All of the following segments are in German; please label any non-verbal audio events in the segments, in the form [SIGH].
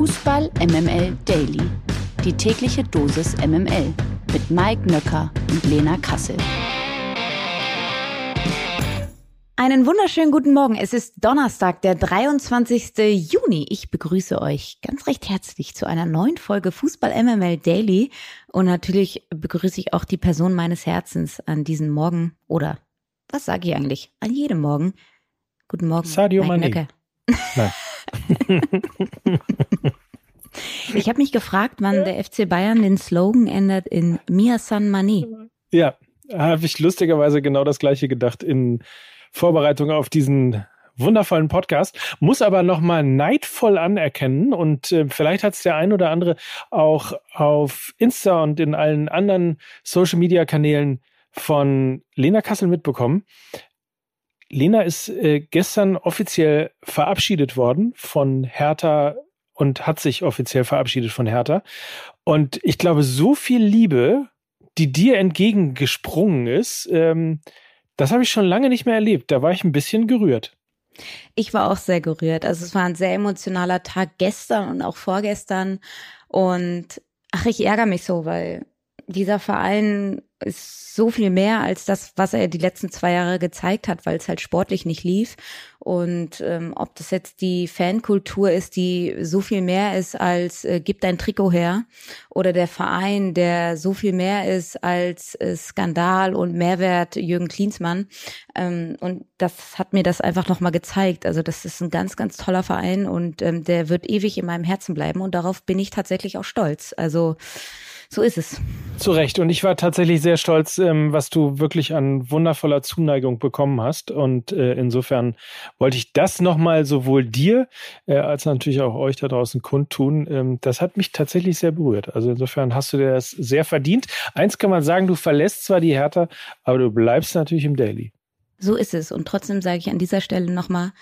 Fußball MML Daily. Die tägliche Dosis MML mit Mike Nöcker und Lena Kassel. Einen wunderschönen guten Morgen. Es ist Donnerstag, der 23. Juni. Ich begrüße euch ganz recht herzlich zu einer neuen Folge Fußball MML Daily. Und natürlich begrüße ich auch die Person meines Herzens an diesem Morgen oder was sage ich eigentlich? An jedem Morgen. Guten Morgen. Sadio Mane. Nein. [LAUGHS] [LAUGHS] ich habe mich gefragt, wann der FC Bayern den Slogan ändert in Mia San Mane. Ja, habe ich lustigerweise genau das gleiche gedacht in Vorbereitung auf diesen wundervollen Podcast, muss aber nochmal neidvoll anerkennen und äh, vielleicht hat es der ein oder andere auch auf Insta und in allen anderen Social-Media-Kanälen von Lena Kassel mitbekommen. Lena ist äh, gestern offiziell verabschiedet worden von Hertha und hat sich offiziell verabschiedet von Hertha. Und ich glaube, so viel Liebe, die dir entgegengesprungen ist, ähm, das habe ich schon lange nicht mehr erlebt. Da war ich ein bisschen gerührt. Ich war auch sehr gerührt. Also es war ein sehr emotionaler Tag gestern und auch vorgestern. Und ach, ich ärgere mich so, weil dieser Verein ist so viel mehr als das, was er die letzten zwei Jahre gezeigt hat, weil es halt sportlich nicht lief. Und ähm, ob das jetzt die Fankultur ist, die so viel mehr ist als äh, gib dein Trikot her, oder der Verein, der so viel mehr ist als äh, Skandal und Mehrwert Jürgen Klinsmann. Ähm, und das hat mir das einfach nochmal gezeigt. Also das ist ein ganz, ganz toller Verein und ähm, der wird ewig in meinem Herzen bleiben. Und darauf bin ich tatsächlich auch stolz. Also so ist es. Zu Recht. Und ich war tatsächlich sehr stolz, ähm, was du wirklich an wundervoller Zuneigung bekommen hast. Und äh, insofern wollte ich das nochmal sowohl dir äh, als natürlich auch euch da draußen kundtun. Ähm, das hat mich tatsächlich sehr berührt. Also insofern hast du dir das sehr verdient. Eins kann man sagen, du verlässt zwar die Hertha, aber du bleibst natürlich im Daily. So ist es. Und trotzdem sage ich an dieser Stelle nochmal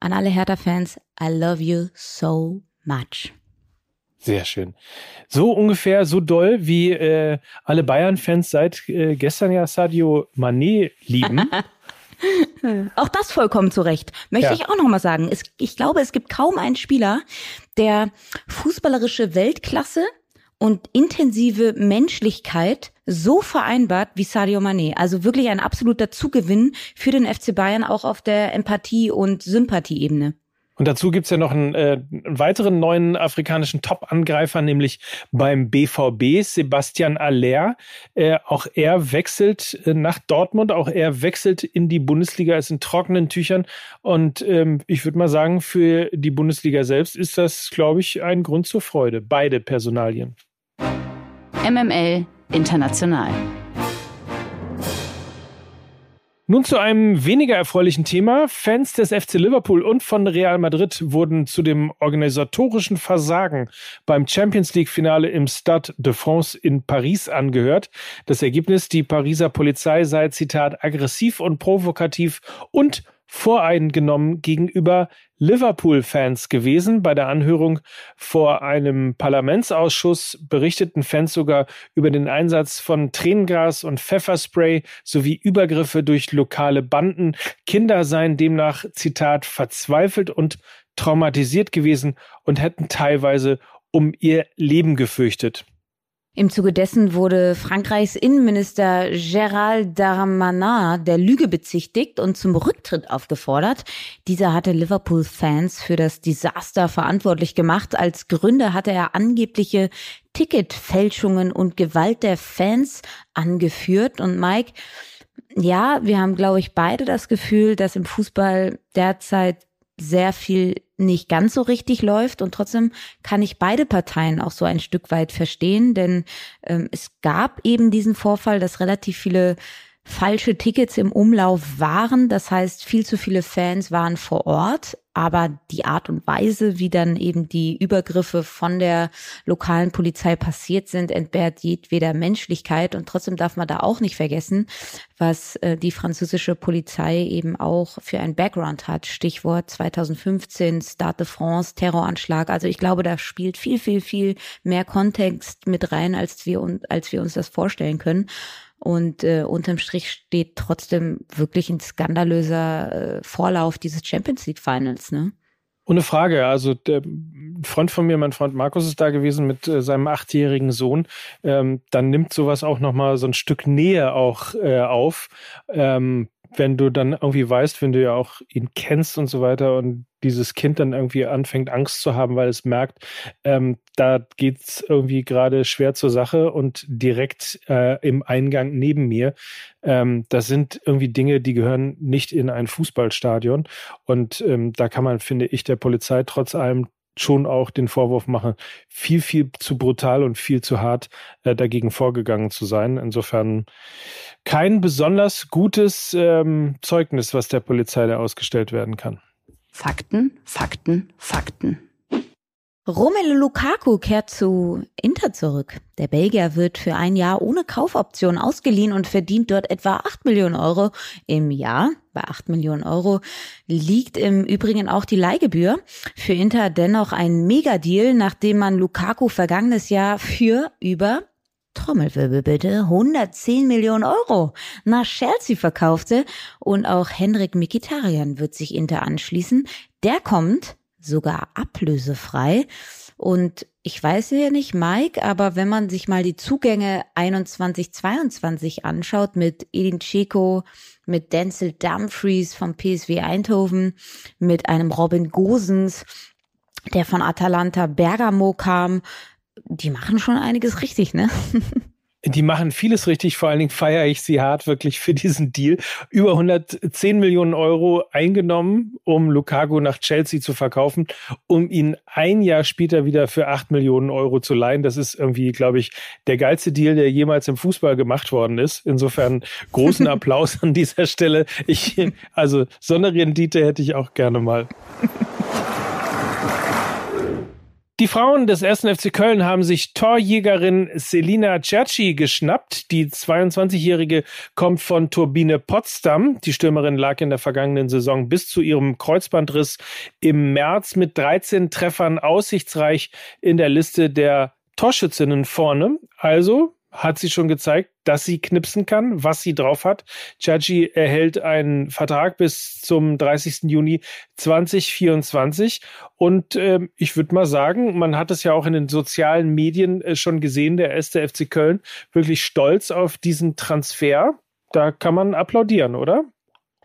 an alle Hertha-Fans, I love you so much. Sehr schön. So ungefähr so doll, wie äh, alle Bayern-Fans seit äh, gestern ja Sadio Mané lieben. [LAUGHS] auch das vollkommen zu Recht. Möchte ja. ich auch nochmal sagen. Es, ich glaube, es gibt kaum einen Spieler, der fußballerische Weltklasse und intensive Menschlichkeit so vereinbart wie Sadio Mané. Also wirklich ein absoluter Zugewinn für den FC Bayern auch auf der Empathie- und Sympathieebene. Und dazu gibt's ja noch einen, äh, einen weiteren neuen afrikanischen Top-Angreifer, nämlich beim BVB, Sebastian Aller. Äh, auch er wechselt äh, nach Dortmund, auch er wechselt in die Bundesliga, ist in trockenen Tüchern. Und ähm, ich würde mal sagen, für die Bundesliga selbst ist das, glaube ich, ein Grund zur Freude. Beide Personalien. MML International. Nun zu einem weniger erfreulichen Thema. Fans des FC Liverpool und von Real Madrid wurden zu dem organisatorischen Versagen beim Champions League Finale im Stade de France in Paris angehört. Das Ergebnis, die Pariser Polizei sei, Zitat, aggressiv und provokativ und voreingenommen gegenüber Liverpool-Fans gewesen. Bei der Anhörung vor einem Parlamentsausschuss berichteten Fans sogar über den Einsatz von Tränengas und Pfefferspray sowie Übergriffe durch lokale Banden. Kinder seien demnach, Zitat, verzweifelt und traumatisiert gewesen und hätten teilweise um ihr Leben gefürchtet. Im Zuge dessen wurde Frankreichs Innenminister Gérald Darmanin der Lüge bezichtigt und zum Rücktritt aufgefordert. Dieser hatte Liverpool-Fans für das Desaster verantwortlich gemacht. Als Gründe hatte er angebliche Ticketfälschungen und Gewalt der Fans angeführt. Und Mike, ja, wir haben, glaube ich, beide das Gefühl, dass im Fußball derzeit sehr viel nicht ganz so richtig läuft. Und trotzdem kann ich beide Parteien auch so ein Stück weit verstehen, denn ähm, es gab eben diesen Vorfall, dass relativ viele falsche Tickets im Umlauf waren. Das heißt, viel zu viele Fans waren vor Ort, aber die Art und Weise, wie dann eben die Übergriffe von der lokalen Polizei passiert sind, entbehrt jedweder Menschlichkeit. Und trotzdem darf man da auch nicht vergessen, was äh, die französische Polizei eben auch für ein Background hat. Stichwort 2015, Stade de France, Terroranschlag. Also ich glaube, da spielt viel, viel, viel mehr Kontext mit rein, als wir, als wir uns das vorstellen können. Und äh, unterm Strich steht trotzdem wirklich ein skandalöser äh, Vorlauf dieses Champions League Finals, ne? Ohne Frage. Also der, Freund von mir, mein Freund Markus ist da gewesen mit äh, seinem achtjährigen Sohn. Ähm, dann nimmt sowas auch nochmal so ein Stück Nähe auch äh, auf. Ähm, wenn du dann irgendwie weißt, wenn du ja auch ihn kennst und so weiter und dieses Kind dann irgendwie anfängt, Angst zu haben, weil es merkt, ähm, da geht's irgendwie gerade schwer zur Sache und direkt äh, im Eingang neben mir. Ähm, das sind irgendwie Dinge, die gehören nicht in ein Fußballstadion. Und ähm, da kann man, finde ich, der Polizei trotz allem schon auch den Vorwurf machen, viel, viel zu brutal und viel zu hart äh, dagegen vorgegangen zu sein. Insofern kein besonders gutes ähm, Zeugnis, was der Polizei da ausgestellt werden kann. Fakten, Fakten, Fakten. Romelu Lukaku kehrt zu Inter zurück. Der Belgier wird für ein Jahr ohne Kaufoption ausgeliehen und verdient dort etwa 8 Millionen Euro im Jahr. Bei 8 Millionen Euro liegt im Übrigen auch die Leihgebühr. Für Inter dennoch ein Megadeal, nachdem man Lukaku vergangenes Jahr für über Trommelwirbel bitte, 110 Millionen Euro nach Chelsea verkaufte und auch Henrik Mikitarian wird sich Inter anschließen. Der kommt sogar ablösefrei. Und ich weiß ja nicht, Mike, aber wenn man sich mal die Zugänge 21, 22 anschaut mit Edin Dzeko, mit Denzel Dumfries vom PSW Eindhoven, mit einem Robin Gosens, der von Atalanta Bergamo kam, die machen schon einiges richtig, ne? [LAUGHS] Die machen vieles richtig, vor allen Dingen feiere ich sie hart wirklich für diesen Deal. Über 110 Millionen Euro eingenommen, um Lukaku nach Chelsea zu verkaufen, um ihn ein Jahr später wieder für 8 Millionen Euro zu leihen. Das ist irgendwie, glaube ich, der geilste Deal, der jemals im Fußball gemacht worden ist. Insofern [LAUGHS] großen Applaus an dieser Stelle. Ich, also Sonderrendite hätte ich auch gerne mal. [LAUGHS] Die Frauen des 1. FC Köln haben sich Torjägerin Selina Cerci geschnappt. Die 22-Jährige kommt von Turbine Potsdam. Die Stürmerin lag in der vergangenen Saison bis zu ihrem Kreuzbandriss im März mit 13 Treffern aussichtsreich in der Liste der Torschützinnen vorne. Also hat sie schon gezeigt, dass sie knipsen kann, was sie drauf hat. Chachi erhält einen Vertrag bis zum 30. Juni 2024 und äh, ich würde mal sagen, man hat es ja auch in den sozialen Medien äh, schon gesehen, der erste FC Köln wirklich stolz auf diesen Transfer. Da kann man applaudieren, oder?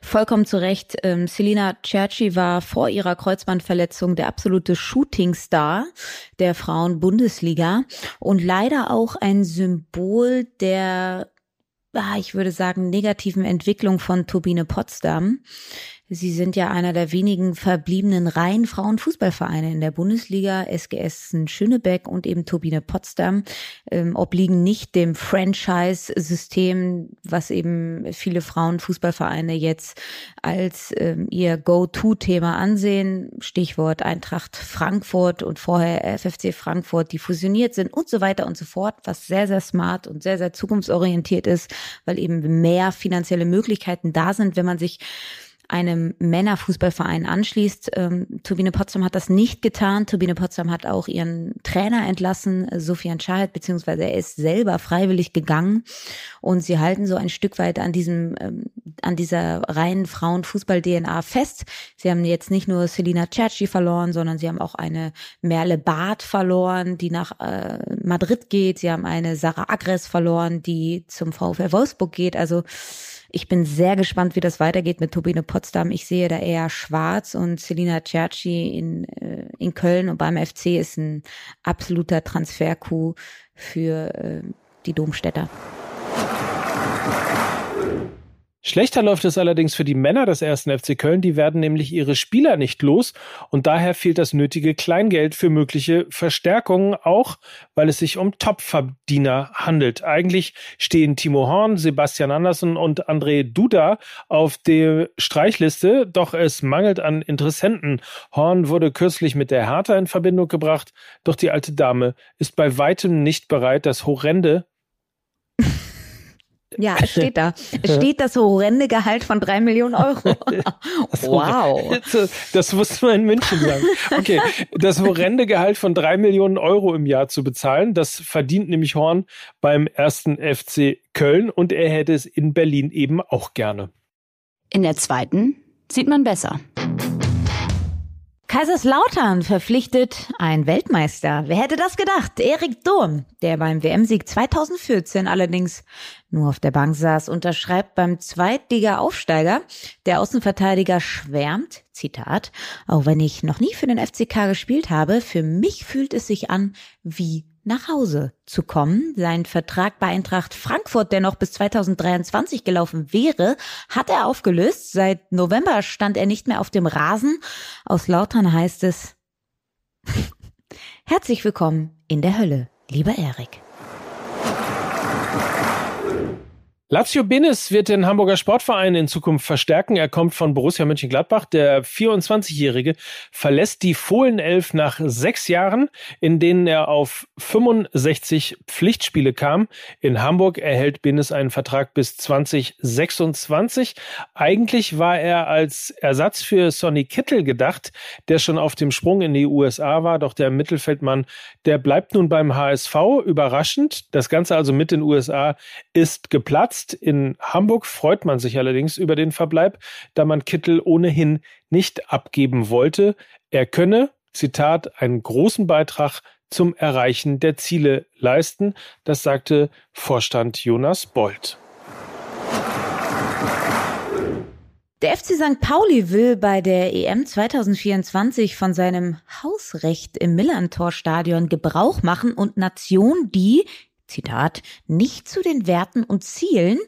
Vollkommen zu Recht. Ähm, Selina Cerci war vor ihrer Kreuzbandverletzung der absolute Shootingstar der Frauen-Bundesliga und leider auch ein Symbol der, ah, ich würde sagen, negativen Entwicklung von Turbine Potsdam. Sie sind ja einer der wenigen verbliebenen reinen Frauenfußballvereine in der Bundesliga. SGS Schönebeck und eben Turbine Potsdam ähm, obliegen nicht dem Franchise-System, was eben viele Frauenfußballvereine jetzt als ähm, ihr Go-To-Thema ansehen. Stichwort Eintracht Frankfurt und vorher FFC Frankfurt, die fusioniert sind und so weiter und so fort, was sehr, sehr smart und sehr, sehr zukunftsorientiert ist, weil eben mehr finanzielle Möglichkeiten da sind, wenn man sich einem Männerfußballverein anschließt. Ähm, Turbine Potsdam hat das nicht getan. Turbine Potsdam hat auch ihren Trainer entlassen, Sofian Schahid, beziehungsweise er ist selber freiwillig gegangen. Und sie halten so ein Stück weit an diesem, ähm, an dieser reinen Frauenfußball-DNA fest. Sie haben jetzt nicht nur Selina Cerci verloren, sondern sie haben auch eine Merle Barth verloren, die nach äh, Madrid geht. Sie haben eine Sarah Agres verloren, die zum VfL Wolfsburg geht. Also ich bin sehr gespannt, wie das weitergeht mit Turbine Potsdam. Ich sehe da eher schwarz und Selina Cerci in, äh, in Köln und beim FC ist ein absoluter Transfer-Coup für äh, die Domstädter. Schlechter läuft es allerdings für die Männer des ersten FC Köln, die werden nämlich ihre Spieler nicht los und daher fehlt das nötige Kleingeld für mögliche Verstärkungen, auch weil es sich um Topverdiener handelt. Eigentlich stehen Timo Horn, Sebastian Andersson und André Duda auf der Streichliste, doch es mangelt an Interessenten. Horn wurde kürzlich mit der Hertha in Verbindung gebracht, doch die alte Dame ist bei weitem nicht bereit, das horrende ja, es steht da. Es steht das horrende Gehalt von drei Millionen Euro. [LAUGHS] wow. Das wusste man in München sagen. Okay, das horrende Gehalt von drei Millionen Euro im Jahr zu bezahlen, das verdient nämlich Horn beim ersten FC Köln und er hätte es in Berlin eben auch gerne. In der zweiten sieht man besser. Kaiserslautern verpflichtet ein Weltmeister. Wer hätte das gedacht? Erik Durm, der beim WM-Sieg 2014 allerdings nur auf der Bank saß, unterschreibt beim Zweitliga-Aufsteiger. Der Außenverteidiger schwärmt, Zitat, auch wenn ich noch nie für den FCK gespielt habe, für mich fühlt es sich an wie nach Hause zu kommen. Sein Vertrag bei Eintracht Frankfurt, der noch bis 2023 gelaufen wäre, hat er aufgelöst. Seit November stand er nicht mehr auf dem Rasen. Aus Lautern heißt es, [LAUGHS] herzlich willkommen in der Hölle, lieber Erik. Lazio Benes wird den Hamburger Sportverein in Zukunft verstärken. Er kommt von Borussia Mönchengladbach. Der 24-Jährige verlässt die Fohlenelf nach sechs Jahren, in denen er auf 65 Pflichtspiele kam. In Hamburg erhält Benes einen Vertrag bis 2026. Eigentlich war er als Ersatz für Sonny Kittel gedacht, der schon auf dem Sprung in die USA war. Doch der Mittelfeldmann, der bleibt nun beim HSV. Überraschend. Das Ganze also mit den USA ist geplatzt. Jetzt in Hamburg freut man sich allerdings über den Verbleib, da man Kittel ohnehin nicht abgeben wollte. Er könne, Zitat, einen großen Beitrag zum Erreichen der Ziele leisten. Das sagte Vorstand Jonas Bold. Der FC St. Pauli will bei der EM 2024 von seinem Hausrecht im Millantor-Stadion Gebrauch machen und Nationen, die Zitat, nicht zu den Werten und Zielen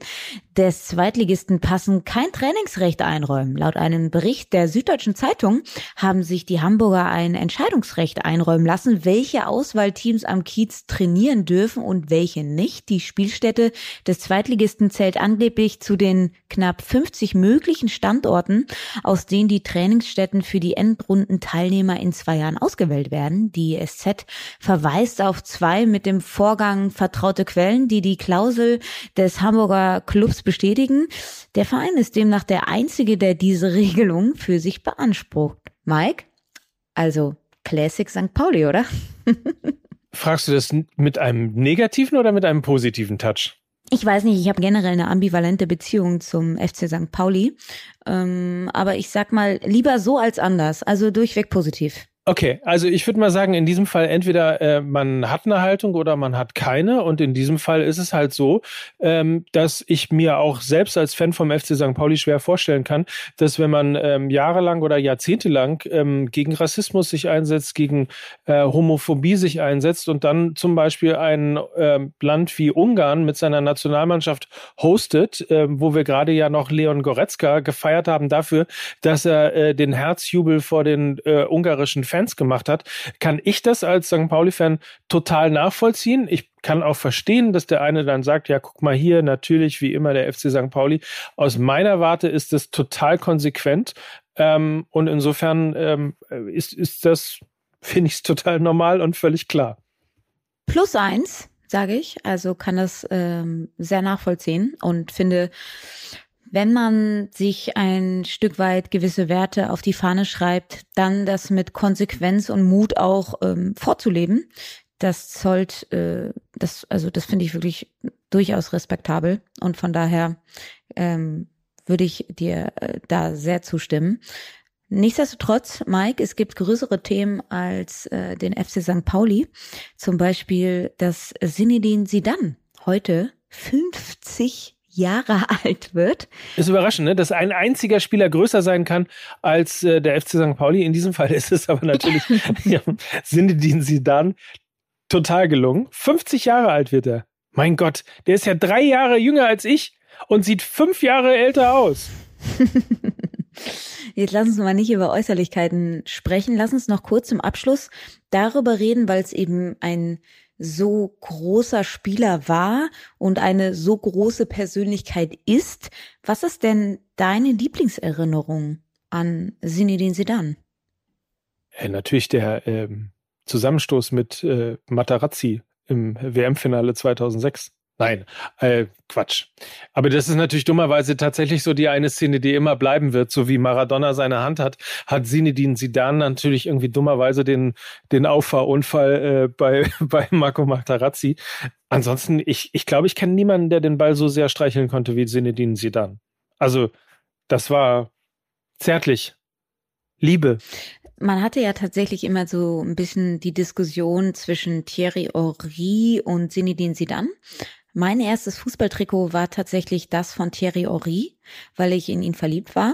des Zweitligisten passen, kein Trainingsrecht einräumen. Laut einem Bericht der Süddeutschen Zeitung haben sich die Hamburger ein Entscheidungsrecht einräumen lassen, welche Auswahlteams am Kiez trainieren dürfen und welche nicht. Die Spielstätte des Zweitligisten zählt angeblich zu den knapp 50 möglichen Standorten, aus denen die Trainingsstätten für die Endrundenteilnehmer in zwei Jahren ausgewählt werden. Die SZ verweist auf zwei mit dem Vorgang vertraute Quellen, die die Klausel des Hamburger Clubs bestätigen. Der Verein ist demnach der einzige, der diese Regelung für sich beansprucht. Mike? Also Classic St. Pauli, oder? [LAUGHS] Fragst du das mit einem negativen oder mit einem positiven Touch? Ich weiß nicht, ich habe generell eine ambivalente Beziehung zum FC St. Pauli. Ähm, aber ich sag mal, lieber so als anders. Also durchweg positiv. Okay, also ich würde mal sagen, in diesem Fall entweder äh, man hat eine Haltung oder man hat keine. Und in diesem Fall ist es halt so, ähm, dass ich mir auch selbst als Fan vom FC St. Pauli schwer vorstellen kann, dass wenn man ähm, jahrelang oder jahrzehntelang ähm, gegen Rassismus sich einsetzt, gegen äh, Homophobie sich einsetzt und dann zum Beispiel ein äh, Land wie Ungarn mit seiner Nationalmannschaft hostet, äh, wo wir gerade ja noch Leon Goretzka gefeiert haben dafür, dass er äh, den Herzjubel vor den äh, ungarischen gemacht hat, kann ich das als St. Pauli-Fan total nachvollziehen. Ich kann auch verstehen, dass der eine dann sagt, ja, guck mal hier, natürlich wie immer der FC St. Pauli. Aus meiner Warte ist es total konsequent. Ähm, und insofern ähm, ist, ist das, finde ich total normal und völlig klar. Plus eins, sage ich. Also kann das ähm, sehr nachvollziehen und finde, wenn man sich ein Stück weit gewisse Werte auf die Fahne schreibt, dann das mit Konsequenz und Mut auch ähm, vorzuleben, das zollt, äh, das, also das finde ich wirklich durchaus respektabel und von daher ähm, würde ich dir äh, da sehr zustimmen. Nichtsdestotrotz, Mike, es gibt größere Themen als äh, den FC St. Pauli. Zum Beispiel, dass Sinedin Sidan heute 50 Jahre [LAUGHS] alt wird. Ist überraschend, ne? dass ein einziger Spieler größer sein kann als äh, der FC St. Pauli. In diesem Fall [LAUGHS] ist es aber natürlich [LAUGHS] ja, Sinedin Sidan total gelungen. 50 Jahre alt wird er. Mein Gott, der ist ja drei Jahre jünger als ich und sieht fünf Jahre älter aus. Jetzt lass uns mal nicht über Äußerlichkeiten sprechen. Lass uns noch kurz zum Abschluss darüber reden, weil es eben ein so großer Spieler war und eine so große Persönlichkeit ist. Was ist denn deine Lieblingserinnerung an Zinedine Zidane? Ja, natürlich der ähm, Zusammenstoß mit äh, Matarazzi im WM-Finale 2006. Nein, äh, Quatsch. Aber das ist natürlich dummerweise tatsächlich so die eine Szene, die immer bleiben wird. So wie Maradona seine Hand hat, hat Zinedine Zidane natürlich irgendwie dummerweise den, den Auffahrunfall äh, bei, [LAUGHS] bei Marco Materazzi. Ansonsten, ich, ich glaube, ich kenne niemanden, der den Ball so sehr streicheln konnte wie Zinedine Zidane. Also, das war zärtlich. Liebe. man hatte ja tatsächlich immer so ein bisschen die Diskussion zwischen Thierry Henry und Zinedine Zidane. Mein erstes Fußballtrikot war tatsächlich das von Thierry Henry, weil ich in ihn verliebt war.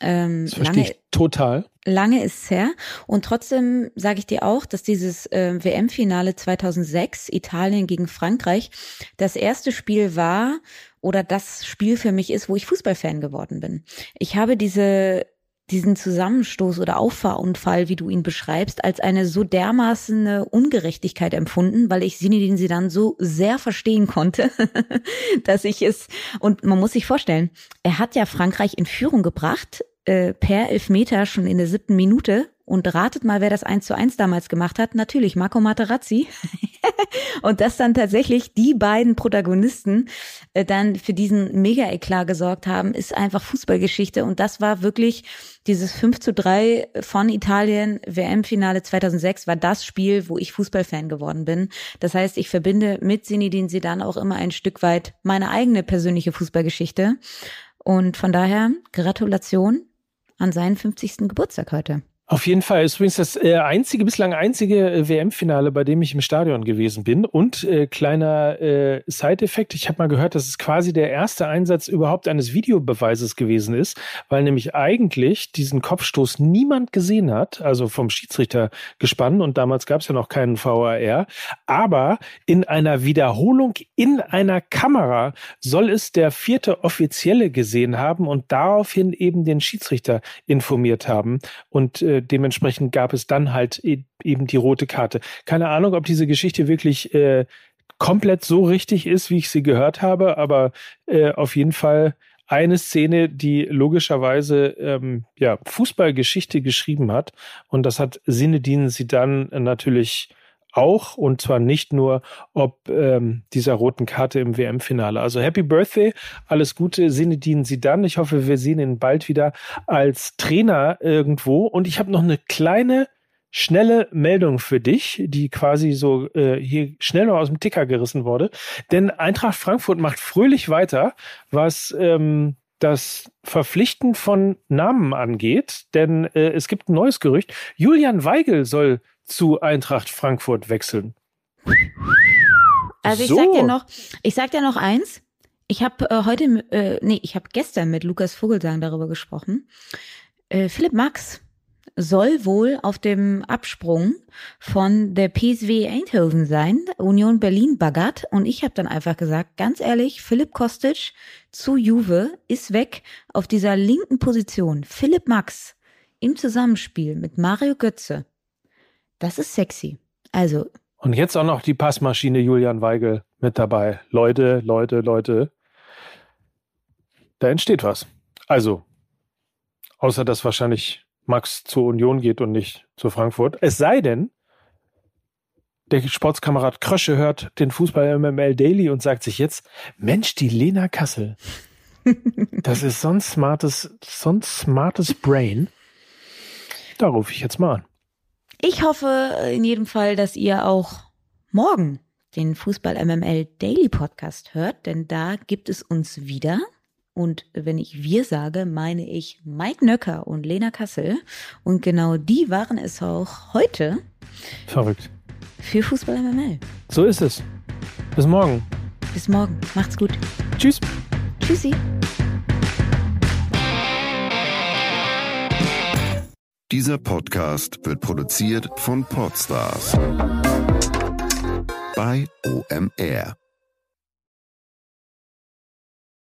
Ähm, das verstehe lange, ich total. Lange ist es her. Und trotzdem sage ich dir auch, dass dieses äh, WM-Finale 2006, Italien gegen Frankreich, das erste Spiel war oder das Spiel für mich ist, wo ich Fußballfan geworden bin. Ich habe diese diesen Zusammenstoß oder Auffahrunfall, wie du ihn beschreibst, als eine so dermaßen Ungerechtigkeit empfunden, weil ich Sinidin sie dann so sehr verstehen konnte, [LAUGHS] dass ich es, und man muss sich vorstellen, er hat ja Frankreich in Führung gebracht, äh, per Elfmeter schon in der siebten Minute und ratet mal, wer das 1 zu 1 damals gemacht hat. Natürlich Marco Materazzi. [LAUGHS] und dass dann tatsächlich die beiden Protagonisten äh, dann für diesen Mega-Eklat gesorgt haben, ist einfach Fußballgeschichte. Und das war wirklich dieses 5 zu 3 von Italien WM-Finale 2006 war das Spiel, wo ich Fußballfan geworden bin. Das heißt, ich verbinde mit Zinedine Zidane auch immer ein Stück weit meine eigene persönliche Fußballgeschichte. Und von daher Gratulation an seinen 50. Geburtstag heute. Auf jeden Fall ist übrigens das äh, einzige, bislang einzige äh, WM-Finale, bei dem ich im Stadion gewesen bin. Und äh, kleiner äh, Side-Effekt, ich habe mal gehört, dass es quasi der erste Einsatz überhaupt eines Videobeweises gewesen ist, weil nämlich eigentlich diesen Kopfstoß niemand gesehen hat, also vom Schiedsrichter gespannt und damals gab es ja noch keinen VAR. Aber in einer Wiederholung in einer Kamera soll es der vierte Offizielle gesehen haben und daraufhin eben den Schiedsrichter informiert haben. Und äh, dementsprechend gab es dann halt e eben die rote Karte. Keine Ahnung, ob diese Geschichte wirklich äh, komplett so richtig ist, wie ich sie gehört habe, aber äh, auf jeden Fall eine Szene, die logischerweise ähm, ja Fußballgeschichte geschrieben hat und das hat Sinedin sie dann natürlich auch und zwar nicht nur ob ähm, dieser roten Karte im WM-Finale. Also Happy Birthday, alles Gute, Sinedin Sidan. Ich hoffe, wir sehen ihn bald wieder als Trainer irgendwo. Und ich habe noch eine kleine schnelle Meldung für dich, die quasi so äh, hier schnell noch aus dem Ticker gerissen wurde. Denn Eintracht Frankfurt macht fröhlich weiter, was ähm, das Verpflichten von Namen angeht, denn äh, es gibt ein neues Gerücht. Julian Weigel soll zu Eintracht Frankfurt wechseln. Also ich so. sag dir noch, ich sag dir noch eins. Ich habe äh, heute, äh, nee, ich habe gestern mit Lukas Vogelsang darüber gesprochen. Äh, Philipp Max soll wohl auf dem Absprung von der PSW Eindhoven sein, Union Berlin baggert. Und ich habe dann einfach gesagt, ganz ehrlich, Philipp Kostic zu Juve ist weg auf dieser linken Position. Philipp Max im Zusammenspiel mit Mario Götze das ist sexy. Also. Und jetzt auch noch die Passmaschine Julian Weigel mit dabei. Leute, Leute, Leute. Da entsteht was. Also, außer dass wahrscheinlich Max zur Union geht und nicht zu Frankfurt. Es sei denn, der Sportskamerad Krösche hört den Fußball MML Daily und sagt sich jetzt, Mensch, die Lena Kassel. [LAUGHS] Das ist so ein smartes, so ein smartes Brain. Da rufe ich jetzt mal an. Ich hoffe in jedem Fall, dass ihr auch morgen den Fußball MML Daily Podcast hört, denn da gibt es uns wieder. Und wenn ich wir sage, meine ich Mike Nöcker und Lena Kassel. Und genau die waren es auch heute. Verrückt. Für Fußball MML. So ist es. Bis morgen. Bis morgen. Macht's gut. Tschüss. Tschüssi. Dieser Podcast wird produziert von Podstars bei OMR.